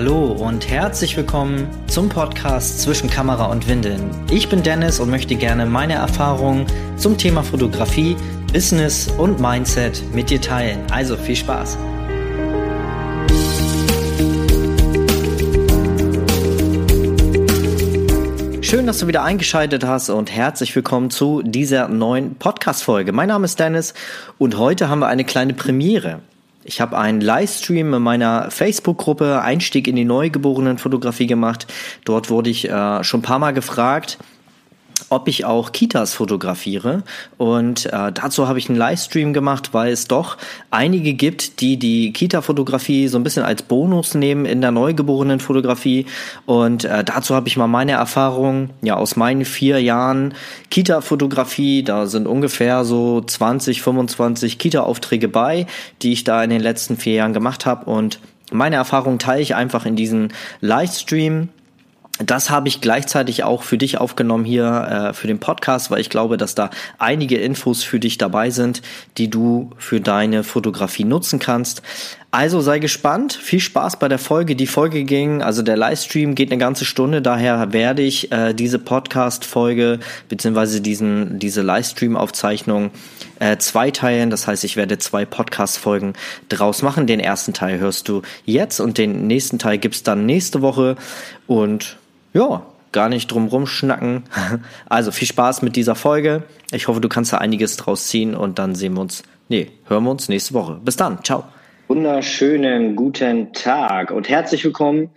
Hallo und herzlich willkommen zum Podcast zwischen Kamera und Windeln. Ich bin Dennis und möchte gerne meine Erfahrungen zum Thema Fotografie, Business und Mindset mit dir teilen. Also viel Spaß! Schön, dass du wieder eingeschaltet hast und herzlich willkommen zu dieser neuen Podcast-Folge. Mein Name ist Dennis und heute haben wir eine kleine Premiere. Ich habe einen Livestream in meiner Facebook-Gruppe Einstieg in die Neugeborenenfotografie gemacht. Dort wurde ich äh, schon ein paar Mal gefragt, ob ich auch Kitas fotografiere. Und äh, dazu habe ich einen Livestream gemacht, weil es doch einige gibt, die die Kita-Fotografie so ein bisschen als Bonus nehmen in der neugeborenen Fotografie. Und äh, dazu habe ich mal meine Erfahrung ja aus meinen vier Jahren Kita-Fotografie. Da sind ungefähr so 20, 25 Kita-Aufträge bei, die ich da in den letzten vier Jahren gemacht habe. Und meine Erfahrung teile ich einfach in diesen Livestream das habe ich gleichzeitig auch für dich aufgenommen hier äh, für den Podcast, weil ich glaube, dass da einige Infos für dich dabei sind, die du für deine Fotografie nutzen kannst. Also sei gespannt, viel Spaß bei der Folge. Die Folge ging, also der Livestream geht eine ganze Stunde, daher werde ich äh, diese Podcast-Folge beziehungsweise diesen diese Livestream-Aufzeichnung äh, zweiteilen. Das heißt, ich werde zwei Podcast-Folgen draus machen. Den ersten Teil hörst du jetzt und den nächsten Teil gibt's dann nächste Woche und ja, gar nicht drum rumschnacken. Also viel Spaß mit dieser Folge. Ich hoffe, du kannst da einiges draus ziehen und dann sehen wir uns, nee, hören wir uns nächste Woche. Bis dann, ciao. Wunderschönen guten Tag und herzlich willkommen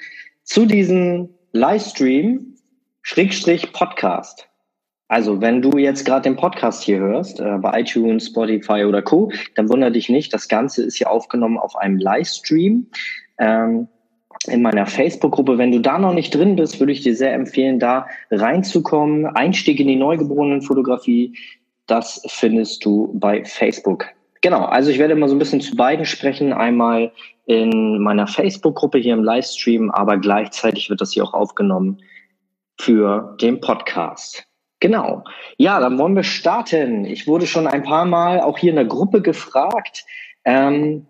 zu diesem Livestream Schrägstrich Podcast. Also, wenn du jetzt gerade den Podcast hier hörst, äh, bei iTunes, Spotify oder Co., dann wundere dich nicht, das Ganze ist hier aufgenommen auf einem Livestream. Ähm, in meiner Facebook-Gruppe. Wenn du da noch nicht drin bist, würde ich dir sehr empfehlen, da reinzukommen. Einstieg in die Neugeborenen-Fotografie, das findest du bei Facebook. Genau, also ich werde mal so ein bisschen zu beiden sprechen. Einmal in meiner Facebook-Gruppe hier im Livestream, aber gleichzeitig wird das hier auch aufgenommen für den Podcast. Genau. Ja, dann wollen wir starten. Ich wurde schon ein paar Mal auch hier in der Gruppe gefragt, ähm,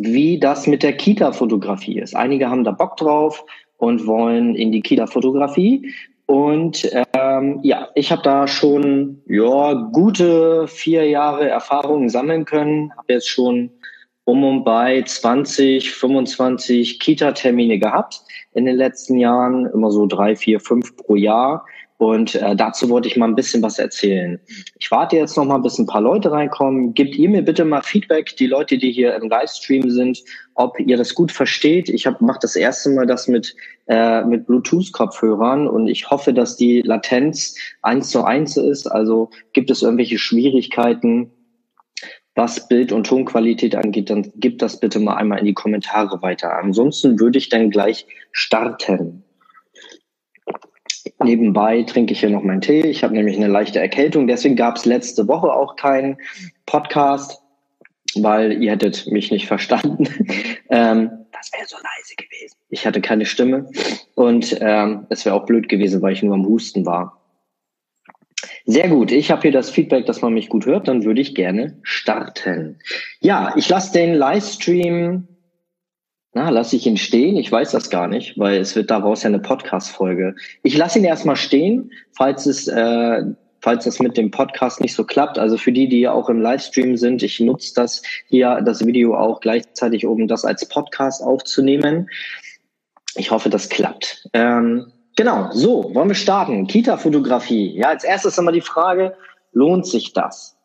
wie das mit der Kita-Fotografie ist. Einige haben da Bock drauf und wollen in die Kita-Fotografie. Und ähm, ja, ich habe da schon ja gute vier Jahre Erfahrung sammeln können. Habe jetzt schon um und bei 20, 25 Kita-Termine gehabt in den letzten Jahren, immer so drei, vier, fünf pro Jahr. Und äh, dazu wollte ich mal ein bisschen was erzählen. Ich warte jetzt noch mal, bis ein paar Leute reinkommen. Gebt ihr mir bitte mal Feedback, die Leute, die hier im Livestream sind, ob ihr das gut versteht. Ich mache das erste Mal das mit, äh, mit Bluetooth-Kopfhörern und ich hoffe, dass die Latenz eins zu eins ist. Also gibt es irgendwelche Schwierigkeiten, was Bild- und Tonqualität angeht, dann gebt das bitte mal einmal in die Kommentare weiter. Ansonsten würde ich dann gleich starten. Nebenbei trinke ich hier noch meinen Tee. Ich habe nämlich eine leichte Erkältung. Deswegen gab es letzte Woche auch keinen Podcast, weil ihr hättet mich nicht verstanden. ähm, das wäre so leise gewesen. Ich hatte keine Stimme und ähm, es wäre auch blöd gewesen, weil ich nur am Husten war. Sehr gut. Ich habe hier das Feedback, dass man mich gut hört. Dann würde ich gerne starten. Ja, ich lasse den Livestream na, lasse ich ihn stehen? Ich weiß das gar nicht, weil es wird daraus ja eine Podcast-Folge. Ich lasse ihn erstmal stehen, falls es, äh, falls das mit dem Podcast nicht so klappt. Also für die, die ja auch im Livestream sind, ich nutze das hier, das Video auch gleichzeitig, um das als Podcast aufzunehmen. Ich hoffe, das klappt. Ähm, genau, so, wollen wir starten. Kita-Fotografie. Ja, als erstes einmal die Frage, lohnt sich das?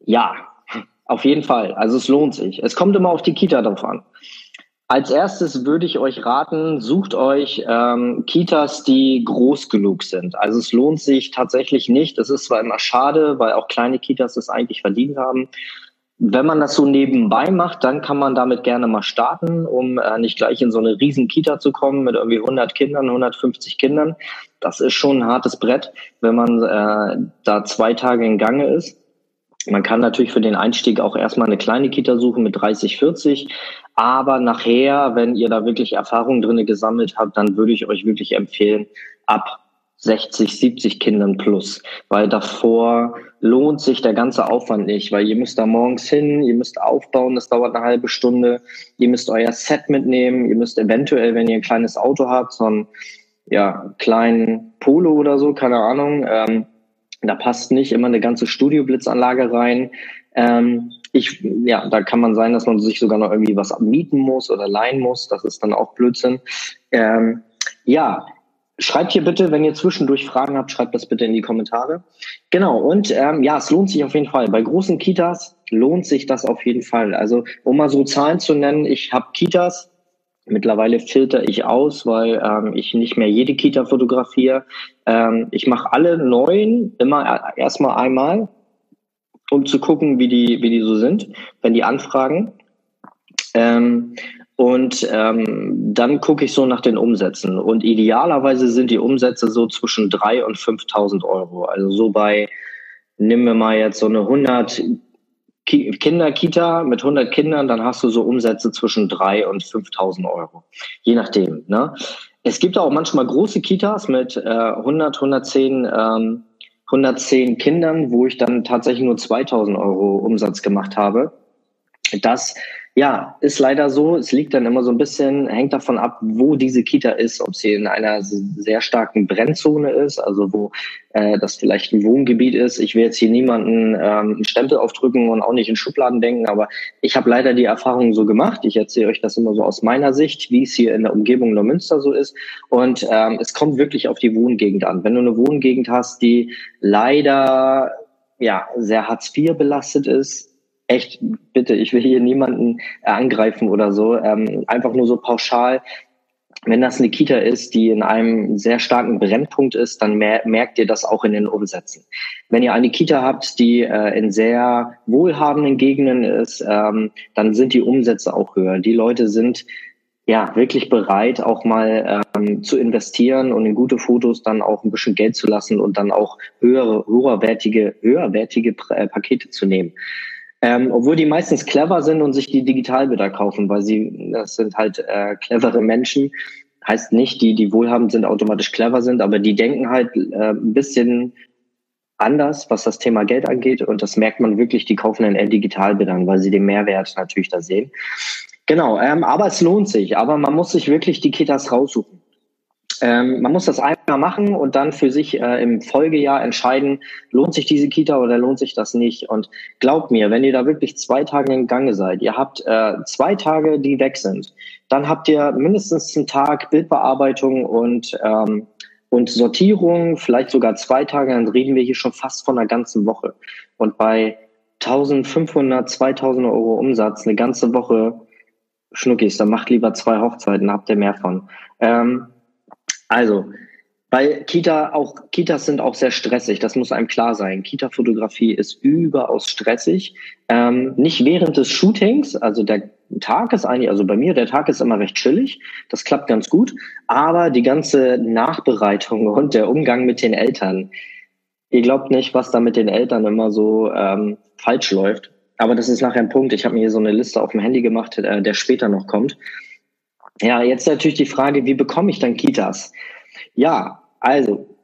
Ja, auf jeden Fall. Also es lohnt sich. Es kommt immer auf die Kita drauf an. Als erstes würde ich euch raten, sucht euch ähm, Kitas, die groß genug sind. Also es lohnt sich tatsächlich nicht. Es ist zwar immer schade, weil auch kleine Kitas es eigentlich verdient haben. Wenn man das so nebenbei macht, dann kann man damit gerne mal starten, um äh, nicht gleich in so eine riesen Kita zu kommen mit irgendwie 100 Kindern, 150 Kindern. Das ist schon ein hartes Brett, wenn man äh, da zwei Tage in Gange ist. Man kann natürlich für den Einstieg auch erstmal eine kleine Kita suchen mit 30, 40. Aber nachher, wenn ihr da wirklich Erfahrungen drinne gesammelt habt, dann würde ich euch wirklich empfehlen, ab 60, 70 Kindern plus, weil davor lohnt sich der ganze Aufwand nicht, weil ihr müsst da morgens hin, ihr müsst aufbauen, das dauert eine halbe Stunde, ihr müsst euer Set mitnehmen, ihr müsst eventuell, wenn ihr ein kleines Auto habt, so einen ja, kleinen Polo oder so, keine Ahnung, ähm, da passt nicht immer eine ganze Studioblitzanlage rein. Ähm, ich, ja, da kann man sein, dass man sich sogar noch irgendwie was mieten muss oder leihen muss. Das ist dann auch Blödsinn. Ähm, ja, Schreibt hier bitte, wenn ihr zwischendurch Fragen habt, schreibt das bitte in die Kommentare. Genau, und ähm, ja, es lohnt sich auf jeden Fall. Bei großen Kitas lohnt sich das auf jeden Fall. Also, um mal so Zahlen zu nennen, ich habe Kitas, mittlerweile filter ich aus, weil ähm, ich nicht mehr jede Kita fotografiere. Ähm, ich mache alle neuen immer erstmal einmal, um zu gucken, wie die, wie die so sind, wenn die anfragen. Ähm, und ähm, dann gucke ich so nach den Umsätzen. Und idealerweise sind die Umsätze so zwischen drei und 5.000 Euro. Also so bei, nimm mir mal jetzt so eine 100 Ki Kinderkita mit 100 Kindern, dann hast du so Umsätze zwischen drei und 5.000 Euro. Je nachdem. Ne? Es gibt auch manchmal große Kitas mit äh, 100, 110, ähm, 110 Kindern, wo ich dann tatsächlich nur 2.000 Euro Umsatz gemacht habe. Das ja, ist leider so. Es liegt dann immer so ein bisschen, hängt davon ab, wo diese Kita ist, ob sie in einer sehr starken Brennzone ist, also wo äh, das vielleicht ein Wohngebiet ist. Ich will jetzt hier niemanden ähm, einen Stempel aufdrücken und auch nicht in Schubladen denken, aber ich habe leider die Erfahrung so gemacht. Ich erzähle euch das immer so aus meiner Sicht, wie es hier in der Umgebung Neumünster so ist. Und ähm, es kommt wirklich auf die Wohngegend an. Wenn du eine Wohngegend hast, die leider ja sehr Hartz IV belastet ist, echt, bitte, ich will hier niemanden angreifen oder so, ähm, einfach nur so pauschal. Wenn das eine Kita ist, die in einem sehr starken Brennpunkt ist, dann mer merkt ihr das auch in den Umsätzen. Wenn ihr eine Kita habt, die äh, in sehr wohlhabenden Gegenden ist, ähm, dann sind die Umsätze auch höher. Die Leute sind ja wirklich bereit, auch mal ähm, zu investieren und in gute Fotos dann auch ein bisschen Geld zu lassen und dann auch höhere, höherwertige, höherwertige äh, Pakete zu nehmen. Ähm, obwohl die meistens clever sind und sich die Digitalbilder kaufen, weil sie, das sind halt äh, clevere Menschen. Heißt nicht, die, die wohlhabend sind, automatisch clever sind, aber die denken halt äh, ein bisschen anders, was das Thema Geld angeht. Und das merkt man wirklich, die kaufen dann eher Digitalbildern, weil sie den Mehrwert natürlich da sehen. Genau, ähm, aber es lohnt sich. Aber man muss sich wirklich die Kitas raussuchen. Ähm, man muss das einmal machen und dann für sich äh, im Folgejahr entscheiden, lohnt sich diese Kita oder lohnt sich das nicht. Und glaubt mir, wenn ihr da wirklich zwei Tage in Gange seid, ihr habt äh, zwei Tage, die weg sind, dann habt ihr mindestens einen Tag Bildbearbeitung und ähm, und Sortierung, vielleicht sogar zwei Tage, dann reden wir hier schon fast von einer ganzen Woche. Und bei 1500, 2000 Euro Umsatz eine ganze Woche Schnuckis, dann macht lieber zwei Hochzeiten, habt ihr mehr von. Ähm, also, weil Kita auch, Kitas sind auch sehr stressig, das muss einem klar sein. Kita-Fotografie ist überaus stressig. Ähm, nicht während des Shootings, also der Tag ist eigentlich, also bei mir, der Tag ist immer recht chillig, das klappt ganz gut, aber die ganze Nachbereitung und der Umgang mit den Eltern, ihr glaubt nicht, was da mit den Eltern immer so ähm, falsch läuft. Aber das ist nachher ein Punkt. Ich habe mir hier so eine Liste auf dem Handy gemacht, äh, der später noch kommt. Ja, jetzt natürlich die Frage, wie bekomme ich dann Kitas? Ja, also,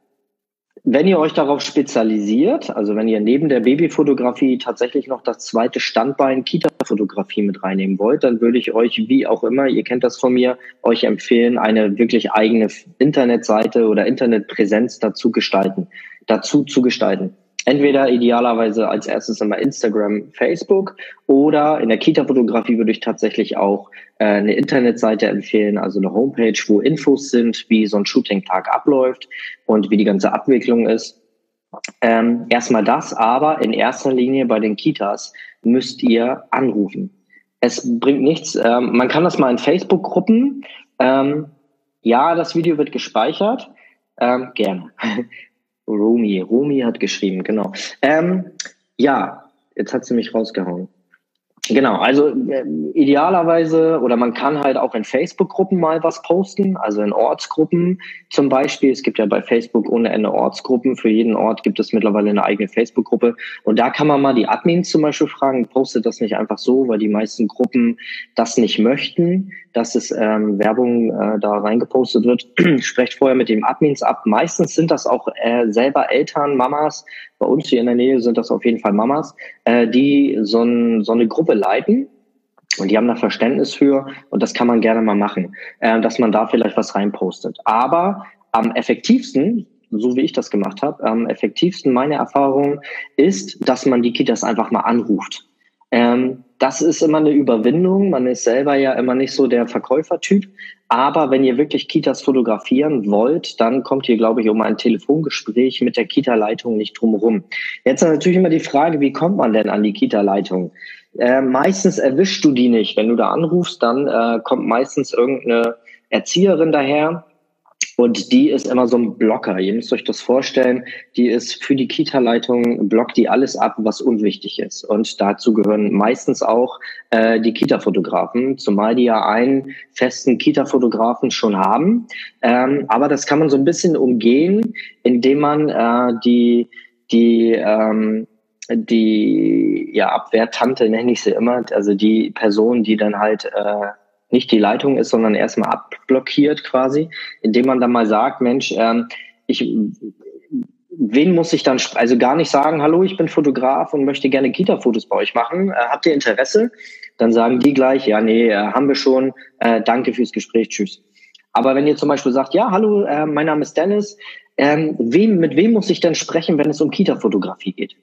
wenn ihr euch darauf spezialisiert, also wenn ihr neben der Babyfotografie tatsächlich noch das zweite Standbein Kita-Fotografie mit reinnehmen wollt, dann würde ich euch, wie auch immer, ihr kennt das von mir, euch empfehlen, eine wirklich eigene Internetseite oder Internetpräsenz dazu gestalten, dazu zu gestalten. Entweder idealerweise als erstes immer Instagram, Facebook oder in der Kita-Fotografie würde ich tatsächlich auch äh, eine Internetseite empfehlen, also eine Homepage, wo Infos sind, wie so ein Shooting-Tag abläuft und wie die ganze Abwicklung ist. Ähm, erstmal das, aber in erster Linie bei den Kitas müsst ihr anrufen. Es bringt nichts. Ähm, man kann das mal in Facebook-Gruppen. Ähm, ja, das Video wird gespeichert. Ähm, gerne. Romi, Romi hat geschrieben, genau. Ähm, ja, jetzt hat sie mich rausgehauen. Genau, also äh, idealerweise oder man kann halt auch in Facebook-Gruppen mal was posten, also in Ortsgruppen zum Beispiel. Es gibt ja bei Facebook ohne Ende Ortsgruppen. Für jeden Ort gibt es mittlerweile eine eigene Facebook-Gruppe. Und da kann man mal die Admins zum Beispiel fragen, postet das nicht einfach so, weil die meisten Gruppen das nicht möchten, dass es ähm, Werbung äh, da reingepostet wird. Sprecht vorher mit dem Admins ab. Meistens sind das auch äh, selber Eltern, Mamas, bei uns hier in der Nähe sind das auf jeden Fall Mamas, äh, die so, ein, so eine Gruppe leiten. Und die haben da Verständnis für und das kann man gerne mal machen, äh, dass man da vielleicht was reinpostet. Aber am effektivsten, so wie ich das gemacht habe, am effektivsten meine Erfahrung ist, dass man die Kitas einfach mal anruft. Ähm, das ist immer eine Überwindung. Man ist selber ja immer nicht so der Verkäufertyp. Aber wenn ihr wirklich Kitas fotografieren wollt, dann kommt ihr, glaube ich, um ein Telefongespräch mit der Kita-Leitung nicht drumherum. Jetzt ist natürlich immer die Frage, wie kommt man denn an die Kita-Leitung? Äh, meistens erwischst du die nicht. Wenn du da anrufst, dann äh, kommt meistens irgendeine Erzieherin daher und die ist immer so ein Blocker. Ihr müsst euch das vorstellen. Die ist für die Kita-Leitung, blockt die alles ab, was unwichtig ist. Und dazu gehören meistens auch äh, die Kita-Fotografen, zumal die ja einen festen Kita-Fotografen schon haben. Ähm, aber das kann man so ein bisschen umgehen, indem man äh, die, die, ähm, die ja, Abwehrtante nenne ich sie immer, also die Person, die dann halt äh, nicht die Leitung ist, sondern erstmal abblockiert quasi, indem man dann mal sagt, Mensch, ähm, ich, wen muss ich dann, also gar nicht sagen, hallo, ich bin Fotograf und möchte gerne Kita-Fotos bei euch machen. Äh, habt ihr Interesse? Dann sagen die gleich, ja, nee, äh, haben wir schon, äh, danke fürs Gespräch, tschüss. Aber wenn ihr zum Beispiel sagt, ja, hallo, äh, mein Name ist Dennis, ähm, wem, mit wem muss ich denn sprechen, wenn es um Kita-Fotografie geht?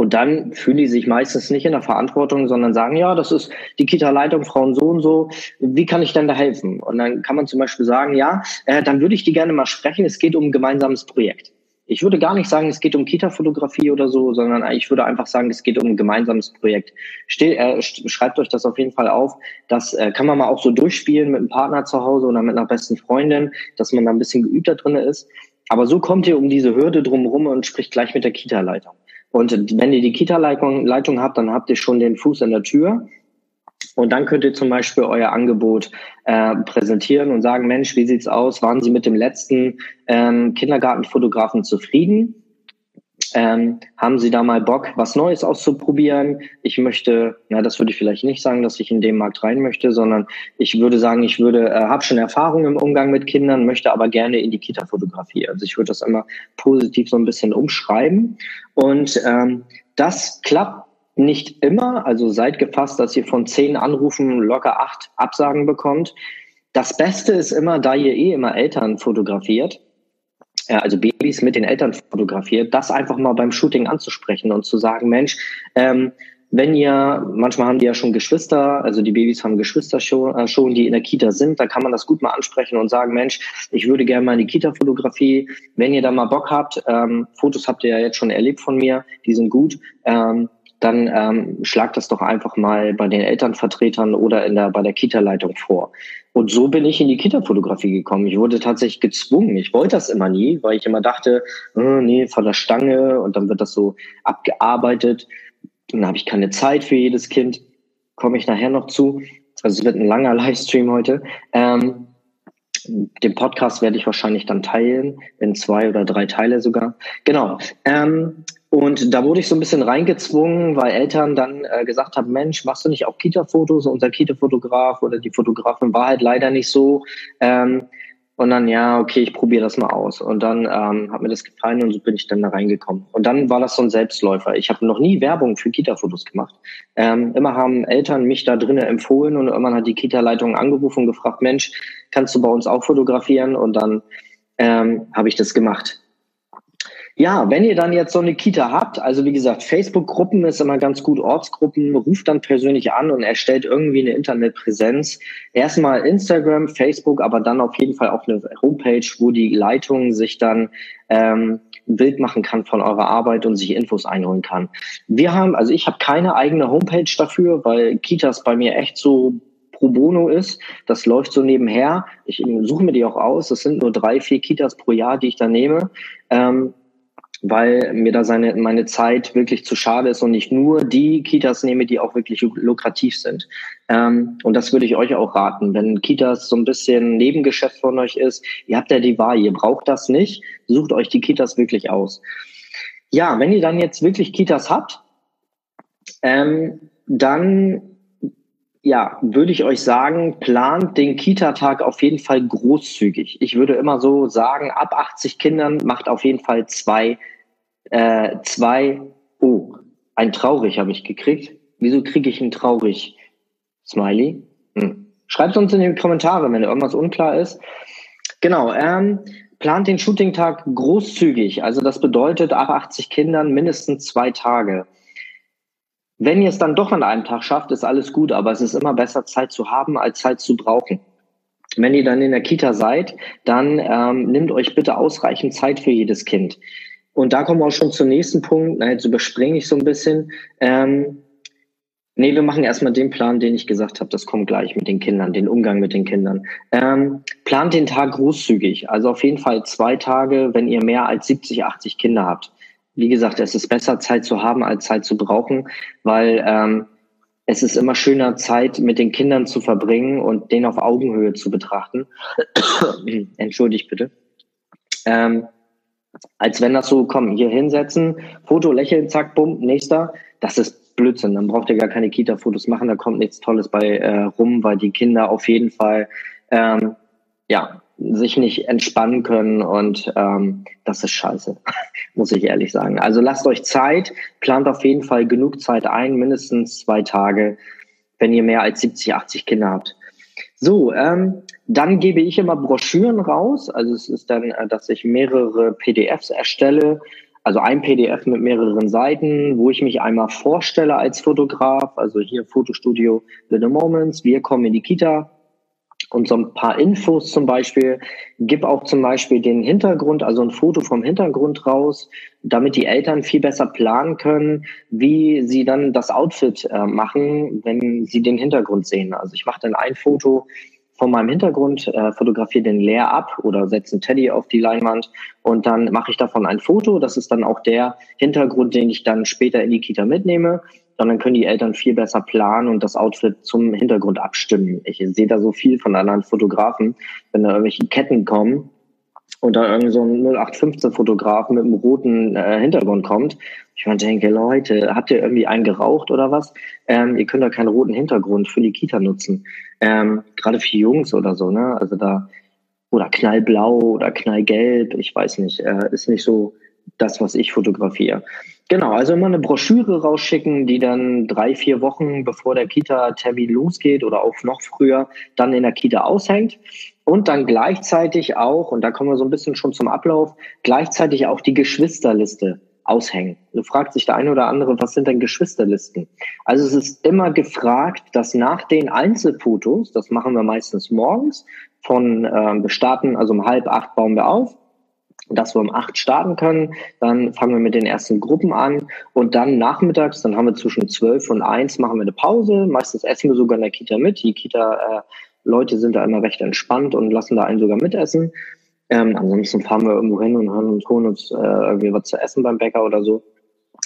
Und dann fühlen die sich meistens nicht in der Verantwortung, sondern sagen, ja, das ist die Kita-Leitung, Frauen so und so. Wie kann ich denn da helfen? Und dann kann man zum Beispiel sagen, ja, äh, dann würde ich die gerne mal sprechen. Es geht um ein gemeinsames Projekt. Ich würde gar nicht sagen, es geht um Kita-Fotografie oder so, sondern ich würde einfach sagen, es geht um ein gemeinsames Projekt. Stell, äh, schreibt euch das auf jeden Fall auf. Das äh, kann man mal auch so durchspielen mit einem Partner zu Hause oder mit einer besten Freundin, dass man da ein bisschen geübter drin ist. Aber so kommt ihr um diese Hürde drumherum und spricht gleich mit der Kita-Leitung. Und wenn ihr die Kita-Leitung Leitung habt, dann habt ihr schon den Fuß in der Tür. Und dann könnt ihr zum Beispiel euer Angebot äh, präsentieren und sagen, Mensch, wie sieht's aus? Waren Sie mit dem letzten ähm, Kindergartenfotografen zufrieden? Ähm, haben Sie da mal Bock, was Neues auszuprobieren? Ich möchte, na, das würde ich vielleicht nicht sagen, dass ich in den Markt rein möchte, sondern ich würde sagen, ich würde, äh, habe schon Erfahrung im Umgang mit Kindern, möchte aber gerne in die Kita-Fotografie. Also ich würde das immer positiv so ein bisschen umschreiben. Und ähm, das klappt nicht immer. Also seid gefasst, dass ihr von zehn Anrufen locker acht Absagen bekommt. Das Beste ist immer, da ihr eh immer Eltern fotografiert, also Babys mit den Eltern fotografiert, das einfach mal beim Shooting anzusprechen und zu sagen, Mensch, ähm, wenn ihr, manchmal haben die ja schon Geschwister, also die Babys haben Geschwister schon, äh, schon, die in der Kita sind, da kann man das gut mal ansprechen und sagen, Mensch, ich würde gerne mal in die Kita-Fotografie, wenn ihr da mal Bock habt, ähm, Fotos habt ihr ja jetzt schon erlebt von mir, die sind gut, ähm, dann ähm, schlagt das doch einfach mal bei den Elternvertretern oder in der, bei der Kita-Leitung vor. Und so bin ich in die Kita-Fotografie gekommen. Ich wurde tatsächlich gezwungen. Ich wollte das immer nie, weil ich immer dachte, äh, nee, von der Stange und dann wird das so abgearbeitet. Dann habe ich keine Zeit für jedes Kind. Komme ich nachher noch zu. Also es wird ein langer Livestream heute. Ähm, den Podcast werde ich wahrscheinlich dann teilen, in zwei oder drei Teile sogar. Genau. Ähm, und da wurde ich so ein bisschen reingezwungen, weil Eltern dann äh, gesagt haben, Mensch, machst du nicht auch Kita-Fotos? Unser Kita-Fotograf oder die Fotografin war halt leider nicht so. Ähm, und dann, ja, okay, ich probiere das mal aus. Und dann ähm, hat mir das gefallen und so bin ich dann da reingekommen. Und dann war das so ein Selbstläufer. Ich habe noch nie Werbung für Kita-Fotos gemacht. Ähm, immer haben Eltern mich da drinnen empfohlen und irgendwann hat die Kita-Leitung angerufen und gefragt, Mensch, kannst du bei uns auch fotografieren? Und dann ähm, habe ich das gemacht. Ja, wenn ihr dann jetzt so eine Kita habt, also wie gesagt, Facebook-Gruppen ist immer ganz gut, Ortsgruppen, ruft dann persönlich an und erstellt irgendwie eine Internetpräsenz. Erstmal Instagram, Facebook, aber dann auf jeden Fall auch eine Homepage, wo die Leitung sich dann ähm, ein Bild machen kann von eurer Arbeit und sich Infos einholen kann. Wir haben, also ich habe keine eigene Homepage dafür, weil Kitas bei mir echt so pro bono ist. Das läuft so nebenher. Ich suche mir die auch aus. Das sind nur drei, vier Kitas pro Jahr, die ich da nehme. Ähm, weil mir da seine, meine Zeit wirklich zu schade ist und ich nur die Kitas nehme, die auch wirklich lukrativ sind. Ähm, und das würde ich euch auch raten. Wenn Kitas so ein bisschen Nebengeschäft von euch ist, ihr habt ja die Wahl, ihr braucht das nicht, sucht euch die Kitas wirklich aus. Ja, wenn ihr dann jetzt wirklich Kitas habt, ähm, dann ja, würde ich euch sagen, plant den Kita-Tag auf jeden Fall großzügig. Ich würde immer so sagen, ab 80 Kindern macht auf jeden Fall zwei, äh, zwei, oh, ein traurig habe ich gekriegt. Wieso kriege ich ein traurig Smiley? Hm. Schreibt uns in die Kommentare, wenn irgendwas unklar ist. Genau, ähm, plant den Shooting-Tag großzügig. Also das bedeutet ab 80 Kindern mindestens zwei Tage. Wenn ihr es dann doch an einem Tag schafft, ist alles gut, aber es ist immer besser, Zeit zu haben, als Zeit zu brauchen. Wenn ihr dann in der Kita seid, dann ähm, nehmt euch bitte ausreichend Zeit für jedes Kind. Und da kommen wir auch schon zum nächsten Punkt. Na, jetzt überspringe ich so ein bisschen. Ähm, nee, wir machen erstmal den Plan, den ich gesagt habe. Das kommt gleich mit den Kindern, den Umgang mit den Kindern. Ähm, plant den Tag großzügig. Also auf jeden Fall zwei Tage, wenn ihr mehr als 70, 80 Kinder habt wie gesagt, es ist besser, Zeit zu haben, als Zeit zu brauchen, weil ähm, es ist immer schöner, Zeit mit den Kindern zu verbringen und den auf Augenhöhe zu betrachten. Entschuldigt bitte. Ähm, als wenn das so, komm, hier hinsetzen, Foto, lächeln, zack, bumm, nächster. Das ist Blödsinn. Dann braucht ihr gar keine Kita-Fotos machen, da kommt nichts Tolles bei äh, rum, weil die Kinder auf jeden Fall ähm, ja, sich nicht entspannen können und ähm, das ist scheiße, muss ich ehrlich sagen. Also lasst euch Zeit, plant auf jeden Fall genug Zeit ein, mindestens zwei Tage, wenn ihr mehr als 70, 80 Kinder habt. So, ähm, dann gebe ich immer Broschüren raus. Also es ist dann, äh, dass ich mehrere PDFs erstelle. Also ein PDF mit mehreren Seiten, wo ich mich einmal vorstelle als Fotograf. Also hier Fotostudio Little Moments. Wir kommen in die Kita und so ein paar Infos zum Beispiel. Gib auch zum Beispiel den Hintergrund, also ein Foto vom Hintergrund raus, damit die Eltern viel besser planen können, wie sie dann das Outfit äh, machen, wenn sie den Hintergrund sehen. Also ich mache dann ein Foto von meinem Hintergrund, äh, fotografiere den leer ab oder setze einen Teddy auf die Leinwand und dann mache ich davon ein Foto. Das ist dann auch der Hintergrund, den ich dann später in die Kita mitnehme sondern können die Eltern viel besser planen und das Outfit zum Hintergrund abstimmen. Ich sehe da so viel von anderen Fotografen, wenn da irgendwelche Ketten kommen und da irgend so ein 0815 Fotograf mit einem roten äh, Hintergrund kommt. Ich mir denke, Leute, habt ihr irgendwie einen geraucht oder was? Ähm, ihr könnt da keinen roten Hintergrund für die Kita nutzen. Ähm, Gerade für Jungs oder so, ne? Also da, oder knallblau oder knallgelb, ich weiß nicht, äh, ist nicht so das, was ich fotografiere. Genau, also immer eine Broschüre rausschicken, die dann drei, vier Wochen bevor der Kita-Termin losgeht oder auch noch früher dann in der Kita aushängt. Und dann gleichzeitig auch, und da kommen wir so ein bisschen schon zum Ablauf, gleichzeitig auch die Geschwisterliste aushängen. Du fragst sich der eine oder andere, was sind denn Geschwisterlisten? Also es ist immer gefragt, dass nach den Einzelfotos, das machen wir meistens morgens, von äh, wir starten, also um halb acht bauen wir auf, dass wir um acht starten können. Dann fangen wir mit den ersten Gruppen an und dann nachmittags, dann haben wir zwischen zwölf und eins machen wir eine Pause. Meistens essen wir sogar in der Kita mit. Die Kita-Leute äh, sind da immer recht entspannt und lassen da einen sogar mitessen. Ähm, ansonsten fahren wir irgendwo hin und holen uns äh, irgendwie was zu essen beim Bäcker oder so.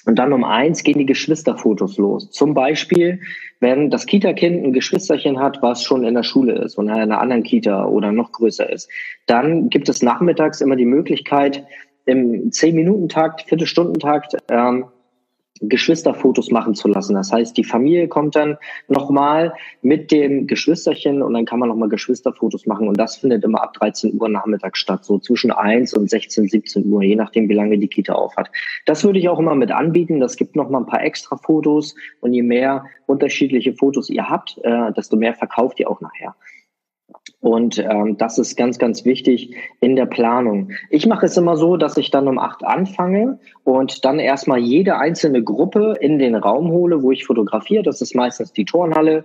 Und dann um eins gehen die Geschwisterfotos los. Zum Beispiel, wenn das Kita-Kind ein Geschwisterchen hat, was schon in der Schule ist und in einer anderen Kita oder noch größer ist, dann gibt es nachmittags immer die Möglichkeit, im 10-Minuten-Takt, Viertelstundentakt ähm, Geschwisterfotos machen zu lassen. Das heißt, die Familie kommt dann nochmal mit dem Geschwisterchen und dann kann man nochmal Geschwisterfotos machen und das findet immer ab 13 Uhr nachmittags statt, so zwischen 1 und 16, 17 Uhr, je nachdem, wie lange die Kita auf hat. Das würde ich auch immer mit anbieten. Das gibt nochmal ein paar extra Fotos und je mehr unterschiedliche Fotos ihr habt, äh, desto mehr verkauft ihr auch nachher. Und ähm, das ist ganz, ganz wichtig in der Planung. Ich mache es immer so, dass ich dann um acht anfange und dann erstmal jede einzelne Gruppe in den Raum hole, wo ich fotografiere. Das ist meistens die Turnhalle.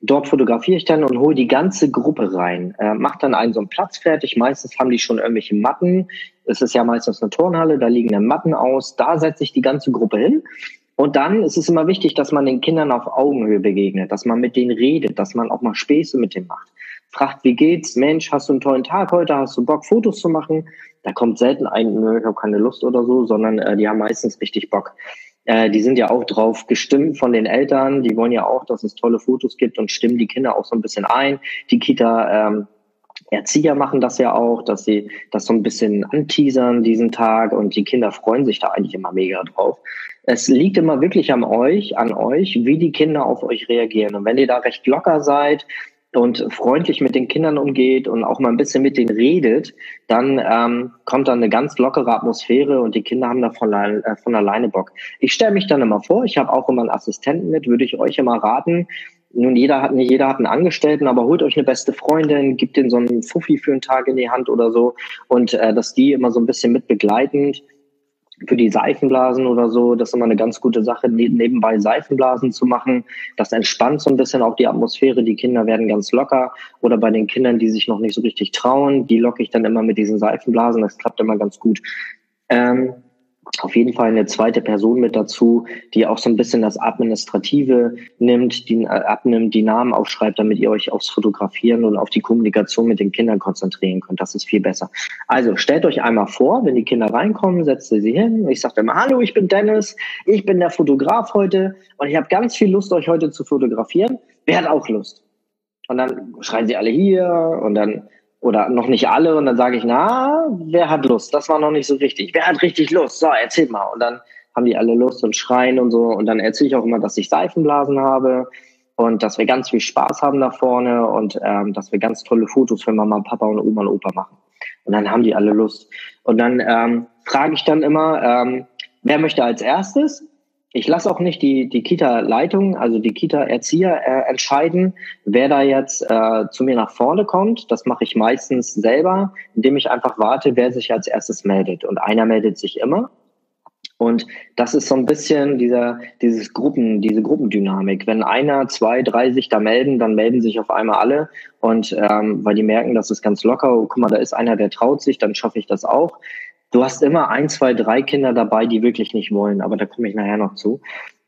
Dort fotografiere ich dann und hole die ganze Gruppe rein. Äh, mache dann einen so einen Platz fertig. Meistens haben die schon irgendwelche Matten. Es ist ja meistens eine Turnhalle, da liegen dann Matten aus. Da setze ich die ganze Gruppe hin Und dann ist es immer wichtig, dass man den Kindern auf Augenhöhe begegnet, dass man mit denen redet, dass man auch mal Späße mit denen macht. Fragt, wie geht's? Mensch, hast du einen tollen Tag heute? Hast du Bock, Fotos zu machen? Da kommt selten ein, nö, ich habe keine Lust oder so, sondern äh, die haben meistens richtig Bock. Äh, die sind ja auch drauf gestimmt von den Eltern. Die wollen ja auch, dass es tolle Fotos gibt und stimmen die Kinder auch so ein bisschen ein. Die Kita ähm, Erzieher machen das ja auch, dass sie das so ein bisschen anteasern diesen Tag und die Kinder freuen sich da eigentlich immer mega drauf. Es liegt immer wirklich an euch, an euch, wie die Kinder auf euch reagieren. Und wenn ihr da recht locker seid, und freundlich mit den Kindern umgeht und auch mal ein bisschen mit denen redet, dann ähm, kommt dann eine ganz lockere Atmosphäre und die Kinder haben da von, äh, von alleine Bock. Ich stelle mich dann immer vor, ich habe auch immer einen Assistenten mit, würde ich euch immer raten. Nun, jeder hat nicht jeder hat einen Angestellten, aber holt euch eine beste Freundin, gibt den so einen Fuffi für einen Tag in die Hand oder so und äh, dass die immer so ein bisschen mit begleitend für die Seifenblasen oder so, das ist immer eine ganz gute Sache, ne-, nebenbei Seifenblasen zu machen. Das entspannt so ein bisschen auch die Atmosphäre. Die Kinder werden ganz locker. Oder bei den Kindern, die sich noch nicht so richtig trauen, die locke ich dann immer mit diesen Seifenblasen. Das klappt immer ganz gut. Ähm, auf jeden Fall eine zweite Person mit dazu, die auch so ein bisschen das Administrative nimmt, die äh, abnimmt, die Namen aufschreibt, damit ihr euch aufs Fotografieren und auf die Kommunikation mit den Kindern konzentrieren könnt. Das ist viel besser. Also stellt euch einmal vor, wenn die Kinder reinkommen, setzt ihr sie hin. Ich sage immer, hallo, ich bin Dennis, ich bin der Fotograf heute und ich habe ganz viel Lust, euch heute zu fotografieren. Wer hat auch Lust? Und dann schreien sie alle hier und dann oder noch nicht alle und dann sage ich, na, wer hat Lust? Das war noch nicht so richtig. Wer hat richtig Lust? So, erzähl mal. Und dann haben die alle Lust und schreien und so. Und dann erzähle ich auch immer, dass ich Seifenblasen habe und dass wir ganz viel Spaß haben da vorne und ähm, dass wir ganz tolle Fotos für Mama, Papa und Oma und Opa machen. Und dann haben die alle Lust. Und dann ähm, frage ich dann immer, ähm, wer möchte als erstes? Ich lasse auch nicht die, die Kita-Leitung, also die Kita-Erzieher äh, entscheiden, wer da jetzt äh, zu mir nach vorne kommt. Das mache ich meistens selber, indem ich einfach warte, wer sich als erstes meldet. Und einer meldet sich immer. Und das ist so ein bisschen dieser, dieses Gruppen, diese Gruppendynamik. Wenn einer, zwei, drei sich da melden, dann melden sich auf einmal alle. Und ähm, weil die merken, das ist ganz locker, oh, guck mal, da ist einer, der traut sich, dann schaffe ich das auch. Du hast immer ein, zwei, drei Kinder dabei, die wirklich nicht wollen, aber da komme ich nachher noch zu.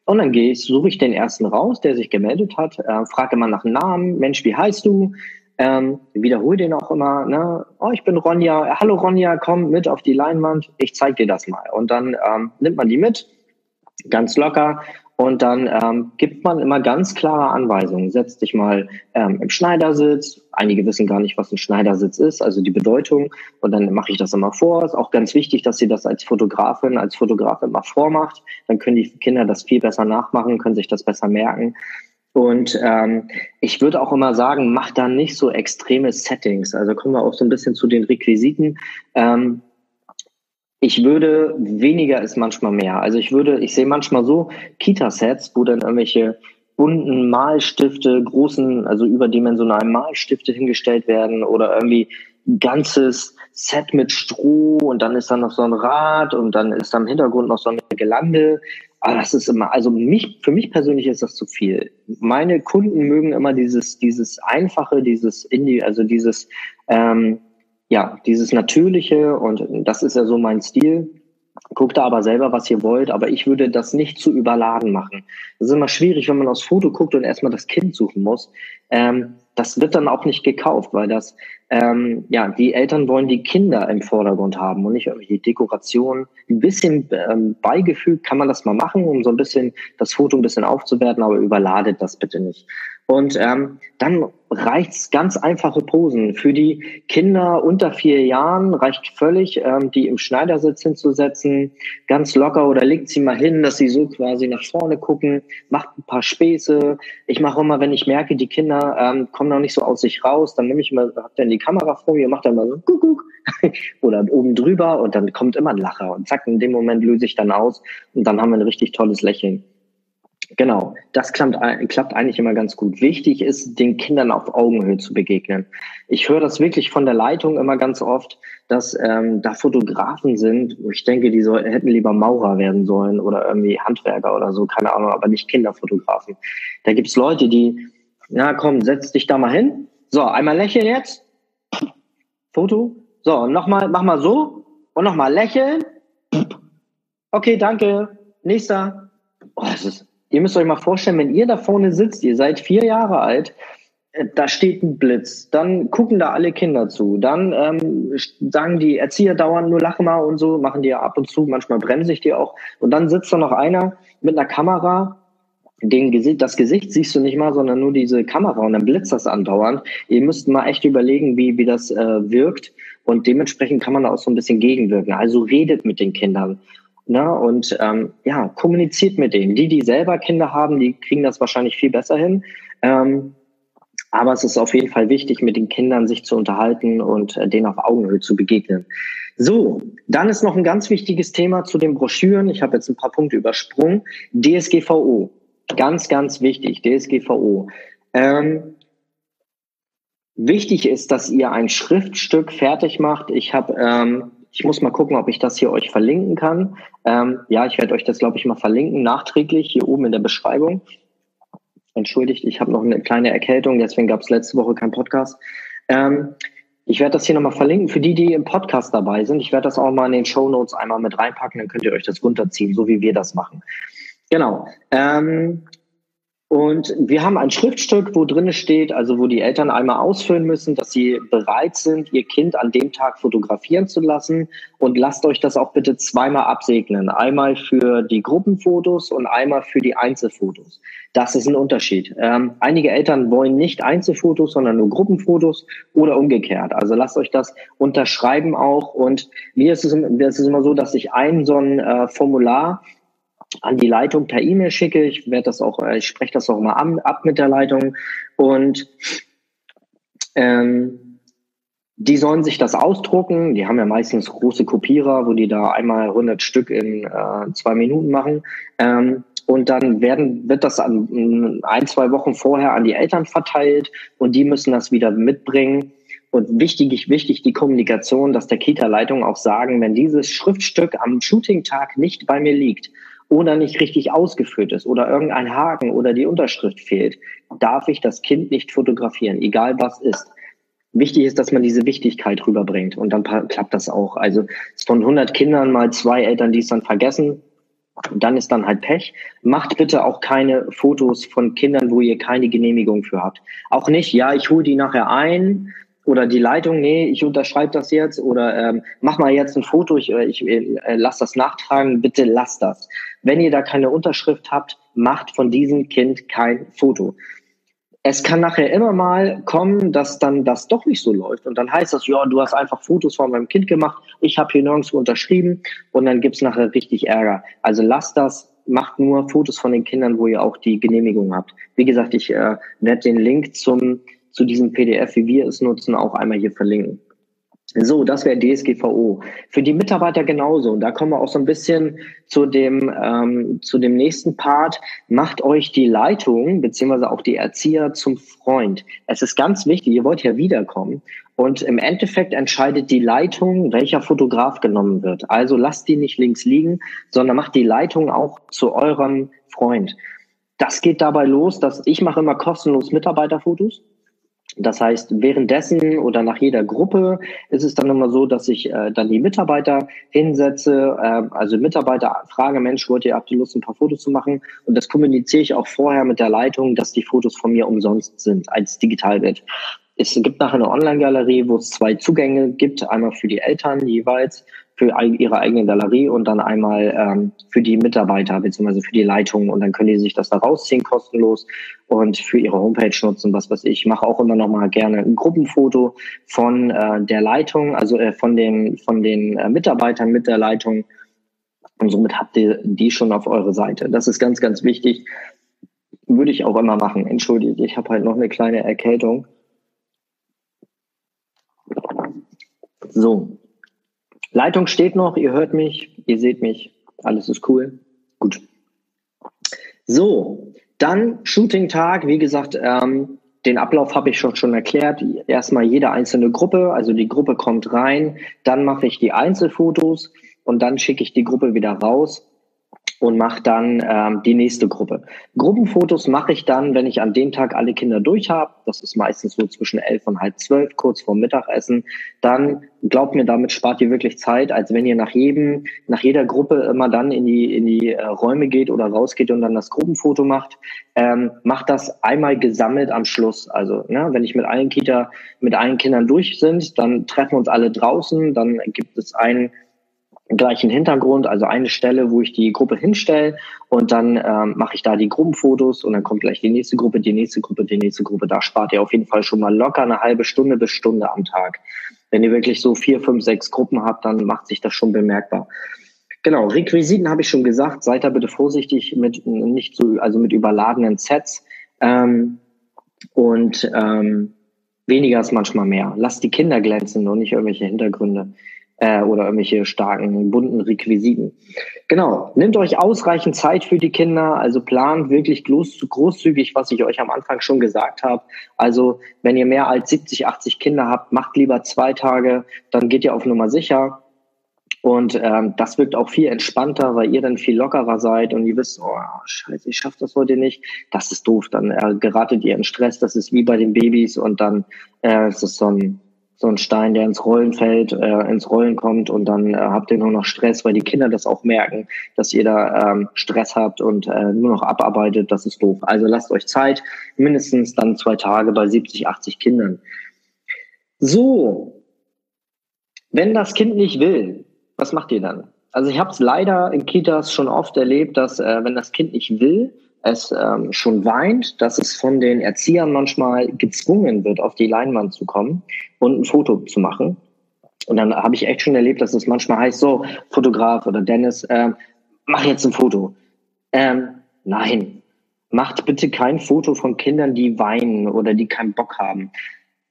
Und dann gehe ich, suche ich den ersten raus, der sich gemeldet hat, äh, frage mal nach Namen, Mensch, wie heißt du? Ähm, wiederhole den auch immer, ne? Oh, ich bin Ronja, hallo Ronja, komm mit auf die Leinwand, ich zeig dir das mal. Und dann ähm, nimmt man die mit, ganz locker, und dann ähm, gibt man immer ganz klare Anweisungen. Setz dich mal ähm, im Schneidersitz. Einige wissen gar nicht, was ein Schneidersitz ist, also die Bedeutung. Und dann mache ich das immer vor. Ist auch ganz wichtig, dass sie das als Fotografin, als Fotograf immer vormacht. Dann können die Kinder das viel besser nachmachen, können sich das besser merken. Und ähm, ich würde auch immer sagen, mach da nicht so extreme Settings. Also kommen wir auch so ein bisschen zu den Requisiten. Ähm, ich würde, weniger ist manchmal mehr. Also ich würde, ich sehe manchmal so Kita-Sets, wo dann irgendwelche bunten Malstifte, großen, also überdimensionalen Malstifte hingestellt werden oder irgendwie ein ganzes Set mit Stroh und dann ist da noch so ein Rad und dann ist da im Hintergrund noch so eine Gelande. Aber das ist immer, also mich, für mich persönlich ist das zu viel. Meine Kunden mögen immer dieses, dieses einfache, dieses Indie, also dieses, ähm, ja, dieses Natürliche und das ist ja so mein Stil. Guckt da aber selber, was ihr wollt, aber ich würde das nicht zu überladen machen. Das ist immer schwierig, wenn man aufs Foto guckt und erstmal das Kind suchen muss. Ähm, das wird dann auch nicht gekauft, weil das, ähm, ja, die Eltern wollen die Kinder im Vordergrund haben und nicht irgendwelche Dekorationen. Ein bisschen ähm, Beigefühl kann man das mal machen, um so ein bisschen das Foto ein bisschen aufzuwerten, aber überladet das bitte nicht. Und ähm, dann reicht's ganz einfache Posen. Für die Kinder unter vier Jahren reicht völlig, ähm, die im Schneidersitz hinzusetzen, ganz locker oder legt sie mal hin, dass sie so quasi nach vorne gucken, macht ein paar Späße. Ich mache immer, wenn ich merke, die Kinder ähm, kommen noch nicht so aus sich raus, dann nehme ich mal, hab dann die Kamera vor mir, mache dann mal so Kuckuck oder oben drüber und dann kommt immer ein Lacher und zack, in dem Moment löse ich dann aus und dann haben wir ein richtig tolles Lächeln. Genau, das klappt, klappt eigentlich immer ganz gut. Wichtig ist, den Kindern auf Augenhöhe zu begegnen. Ich höre das wirklich von der Leitung immer ganz oft, dass ähm, da Fotografen sind, wo ich denke, die soll, hätten lieber Maurer werden sollen oder irgendwie Handwerker oder so, keine Ahnung, aber nicht Kinderfotografen. Da gibt's Leute, die, na komm, setz dich da mal hin. So, einmal lächeln jetzt. Foto. So, nochmal, mach mal so und nochmal lächeln. Okay, danke. Nächster oh, ist, ihr müsst euch mal vorstellen, wenn ihr da vorne sitzt, ihr seid vier Jahre alt, äh, da steht ein Blitz, dann gucken da alle Kinder zu, dann ähm, sagen die Erzieher dauernd nur lach mal und so, machen die ja ab und zu, manchmal bremse ich die auch und dann sitzt da noch einer mit einer Kamera, den Gesicht, das Gesicht siehst du nicht mal, sondern nur diese Kamera und dann blitzt das andauernd. Ihr müsst mal echt überlegen, wie, wie das äh, wirkt und dementsprechend kann man da auch so ein bisschen gegenwirken. Also redet mit den Kindern. Ne? Und ähm, ja, kommuniziert mit denen. Die, die selber Kinder haben, die kriegen das wahrscheinlich viel besser hin. Ähm, aber es ist auf jeden Fall wichtig, mit den Kindern sich zu unterhalten und äh, denen auf Augenhöhe zu begegnen. So, dann ist noch ein ganz wichtiges Thema zu den Broschüren. Ich habe jetzt ein paar Punkte übersprungen. DSGVO. Ganz, ganz wichtig. DSGVO. Ähm, wichtig ist, dass ihr ein Schriftstück fertig macht. Ich habe, ähm, ich muss mal gucken, ob ich das hier euch verlinken kann. Ähm, ja, ich werde euch das, glaube ich, mal verlinken, nachträglich hier oben in der Beschreibung entschuldigt, ich habe noch eine kleine Erkältung, deswegen gab es letzte Woche keinen Podcast. Ähm, ich werde das hier nochmal verlinken für die, die im Podcast dabei sind. Ich werde das auch mal in den Show Notes einmal mit reinpacken, dann könnt ihr euch das runterziehen, so wie wir das machen. Genau. Ähm, und wir haben ein Schriftstück, wo drin steht, also wo die Eltern einmal ausfüllen müssen, dass sie bereit sind, ihr Kind an dem Tag fotografieren zu lassen. Und lasst euch das auch bitte zweimal absegnen. Einmal für die Gruppenfotos und einmal für die Einzelfotos. Das ist ein Unterschied. Ähm, einige Eltern wollen nicht Einzelfotos, sondern nur Gruppenfotos oder umgekehrt. Also lasst euch das unterschreiben auch. Und mir ist es, ist immer so, dass ich ein so ein äh, Formular an die Leitung per E-Mail schicke. Ich werde das auch, äh, ich spreche das auch mal ab mit der Leitung und ähm, die sollen sich das ausdrucken. Die haben ja meistens große Kopierer, wo die da einmal 100 Stück in äh, zwei Minuten machen. Ähm, und dann werden, wird das an, ein, zwei Wochen vorher an die Eltern verteilt und die müssen das wieder mitbringen. Und wichtig, wichtig die Kommunikation, dass der Kita-Leitung auch sagen, wenn dieses Schriftstück am Shooting-Tag nicht bei mir liegt, oder nicht richtig ausgeführt ist oder irgendein Haken oder die Unterschrift fehlt, darf ich das Kind nicht fotografieren, egal was ist. Wichtig ist, dass man diese Wichtigkeit rüberbringt und dann klappt das auch. Also von 100 Kindern mal zwei Eltern, die es dann vergessen, dann ist dann halt Pech. Macht bitte auch keine Fotos von Kindern, wo ihr keine Genehmigung für habt. Auch nicht, ja, ich hole die nachher ein, oder die Leitung, nee, ich unterschreibe das jetzt oder ähm, mach mal jetzt ein Foto, ich, äh, ich äh, lass das nachtragen, bitte lass das. Wenn ihr da keine Unterschrift habt, macht von diesem Kind kein Foto. Es kann nachher immer mal kommen, dass dann das doch nicht so läuft. Und dann heißt das, ja, du hast einfach Fotos von meinem Kind gemacht, ich habe hier nirgendwo unterschrieben und dann gibt's nachher richtig Ärger. Also lasst das, macht nur Fotos von den Kindern, wo ihr auch die Genehmigung habt. Wie gesagt, ich äh, werde den Link zum zu diesem PDF, wie wir es nutzen, auch einmal hier verlinken. So, das wäre DSGVO. Für die Mitarbeiter genauso. Und da kommen wir auch so ein bisschen zu dem, ähm, zu dem nächsten Part. Macht euch die Leitung beziehungsweise auch die Erzieher zum Freund. Es ist ganz wichtig, ihr wollt ja wiederkommen. Und im Endeffekt entscheidet die Leitung, welcher Fotograf genommen wird. Also lasst die nicht links liegen, sondern macht die Leitung auch zu eurem Freund. Das geht dabei los, dass ich mache immer kostenlos Mitarbeiterfotos. Das heißt, währenddessen oder nach jeder Gruppe ist es dann immer so, dass ich äh, dann die Mitarbeiter hinsetze, äh, also Mitarbeiter frage, Mensch, wollt ihr, habt ihr Lust, ein paar Fotos zu machen? Und das kommuniziere ich auch vorher mit der Leitung, dass die Fotos von mir umsonst sind als Digitalbild. Es gibt nachher eine Online-Galerie, wo es zwei Zugänge gibt, einmal für die Eltern jeweils für ihre eigene Galerie und dann einmal ähm, für die Mitarbeiter bzw. für die Leitung und dann können die sich das da rausziehen kostenlos und für ihre Homepage nutzen, was weiß ich. Ich mache auch immer noch mal gerne ein Gruppenfoto von äh, der Leitung, also äh, von den von den äh, Mitarbeitern mit der Leitung und somit habt ihr die schon auf eure Seite. Das ist ganz ganz wichtig. Würde ich auch immer machen. Entschuldigt, ich habe halt noch eine kleine Erkältung. So, Leitung steht noch, ihr hört mich, ihr seht mich, alles ist cool. Gut. So, dann Shooting-Tag, wie gesagt, ähm, den Ablauf habe ich schon, schon erklärt. Erstmal jede einzelne Gruppe, also die Gruppe kommt rein, dann mache ich die Einzelfotos und dann schicke ich die Gruppe wieder raus. Und mache dann ähm, die nächste Gruppe. Gruppenfotos mache ich dann, wenn ich an dem Tag alle Kinder durch habe. Das ist meistens so zwischen elf und halb zwölf, kurz vorm Mittagessen. Dann glaubt mir, damit spart ihr wirklich Zeit, als wenn ihr nach jedem, nach jeder Gruppe immer dann in die in die äh, Räume geht oder rausgeht und dann das Gruppenfoto macht. Ähm, macht das einmal gesammelt am Schluss. Also ne, wenn ich mit allen Kita, mit allen Kindern durch sind, dann treffen uns alle draußen. Dann gibt es einen gleichen Hintergrund, also eine Stelle, wo ich die Gruppe hinstelle und dann ähm, mache ich da die Gruppenfotos und dann kommt gleich die nächste Gruppe, die nächste Gruppe, die nächste Gruppe. Da spart ihr auf jeden Fall schon mal locker eine halbe Stunde bis Stunde am Tag. Wenn ihr wirklich so vier, fünf, sechs Gruppen habt, dann macht sich das schon bemerkbar. Genau, Requisiten habe ich schon gesagt. Seid da bitte vorsichtig mit nicht so, also mit überladenen Sets ähm, und ähm, weniger ist manchmal mehr. Lasst die Kinder glänzen und nicht irgendwelche Hintergründe äh, oder irgendwelche starken, bunten Requisiten. Genau, nehmt euch ausreichend Zeit für die Kinder, also plant wirklich groß, großzügig, was ich euch am Anfang schon gesagt habe. Also wenn ihr mehr als 70, 80 Kinder habt, macht lieber zwei Tage, dann geht ihr auf Nummer sicher. Und ähm, das wirkt auch viel entspannter, weil ihr dann viel lockerer seid und ihr wisst, oh scheiße, ich schaffe das heute nicht. Das ist doof. Dann äh, geratet ihr in Stress. Das ist wie bei den Babys und dann äh, ist es so ein so ein Stein, der ins Rollen fällt, äh, ins Rollen kommt und dann äh, habt ihr nur noch Stress, weil die Kinder das auch merken, dass ihr da ähm, Stress habt und äh, nur noch abarbeitet, das ist doof. Also lasst euch Zeit, mindestens dann zwei Tage bei 70, 80 Kindern. So, wenn das Kind nicht will, was macht ihr dann? Also ich habe es leider in Kitas schon oft erlebt, dass äh, wenn das Kind nicht will, es ähm, schon weint, dass es von den Erziehern manchmal gezwungen wird, auf die Leinwand zu kommen und ein Foto zu machen. Und dann habe ich echt schon erlebt, dass es manchmal heißt, so, Fotograf oder Dennis, ähm, mach jetzt ein Foto. Ähm, nein, macht bitte kein Foto von Kindern, die weinen oder die keinen Bock haben.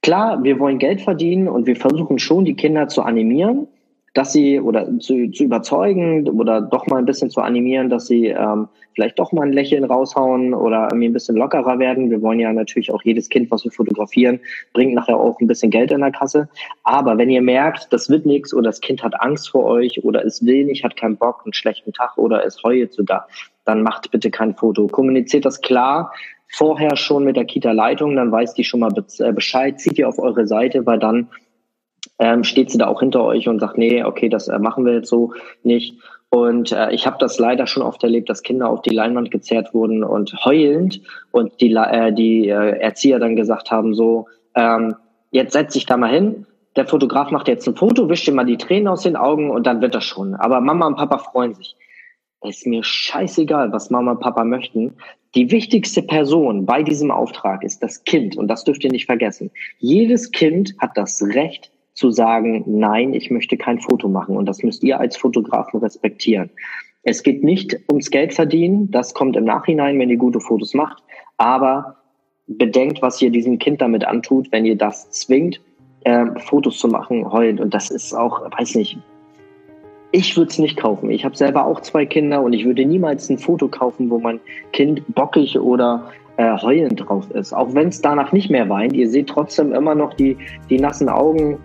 Klar, wir wollen Geld verdienen und wir versuchen schon, die Kinder zu animieren, dass sie oder zu, zu überzeugen oder doch mal ein bisschen zu animieren, dass sie ähm, vielleicht doch mal ein Lächeln raushauen oder irgendwie ein bisschen lockerer werden. Wir wollen ja natürlich auch jedes Kind, was wir fotografieren, bringt nachher auch ein bisschen Geld in der Kasse. Aber wenn ihr merkt, das wird nichts oder das Kind hat Angst vor euch oder es will nicht, hat keinen Bock, einen schlechten Tag oder es heult sogar, dann macht bitte kein Foto. Kommuniziert das klar vorher schon mit der Kita-Leitung, dann weiß die schon mal äh, Bescheid, zieht ihr auf eure Seite, weil dann ähm, steht sie da auch hinter euch und sagt, nee, okay, das äh, machen wir jetzt so nicht. Und äh, ich habe das leider schon oft erlebt, dass Kinder auf die Leinwand gezerrt wurden und heulend und die, äh, die äh, Erzieher dann gesagt haben, so, ähm, jetzt setz dich da mal hin, der Fotograf macht jetzt ein Foto, wischt dir mal die Tränen aus den Augen und dann wird das schon. Aber Mama und Papa freuen sich. ist mir scheißegal, was Mama und Papa möchten. Die wichtigste Person bei diesem Auftrag ist das Kind und das dürft ihr nicht vergessen. Jedes Kind hat das Recht, zu sagen, nein, ich möchte kein Foto machen. Und das müsst ihr als Fotografen respektieren. Es geht nicht ums Geld verdienen, das kommt im Nachhinein, wenn ihr gute Fotos macht. Aber bedenkt, was ihr diesem Kind damit antut, wenn ihr das zwingt, äh, Fotos zu machen, heulend. Und das ist auch, weiß nicht, ich würde es nicht kaufen. Ich habe selber auch zwei Kinder und ich würde niemals ein Foto kaufen, wo mein Kind bockig oder äh, heulend drauf ist. Auch wenn es danach nicht mehr weint, ihr seht trotzdem immer noch die, die nassen Augen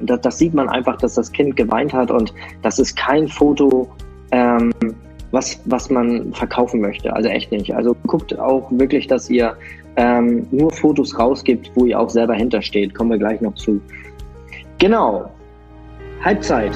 das, das sieht man einfach, dass das Kind geweint hat und das ist kein Foto, ähm, was, was man verkaufen möchte. Also echt nicht. Also guckt auch wirklich, dass ihr ähm, nur Fotos rausgibt, wo ihr auch selber hintersteht. Kommen wir gleich noch zu. Genau. Halbzeit.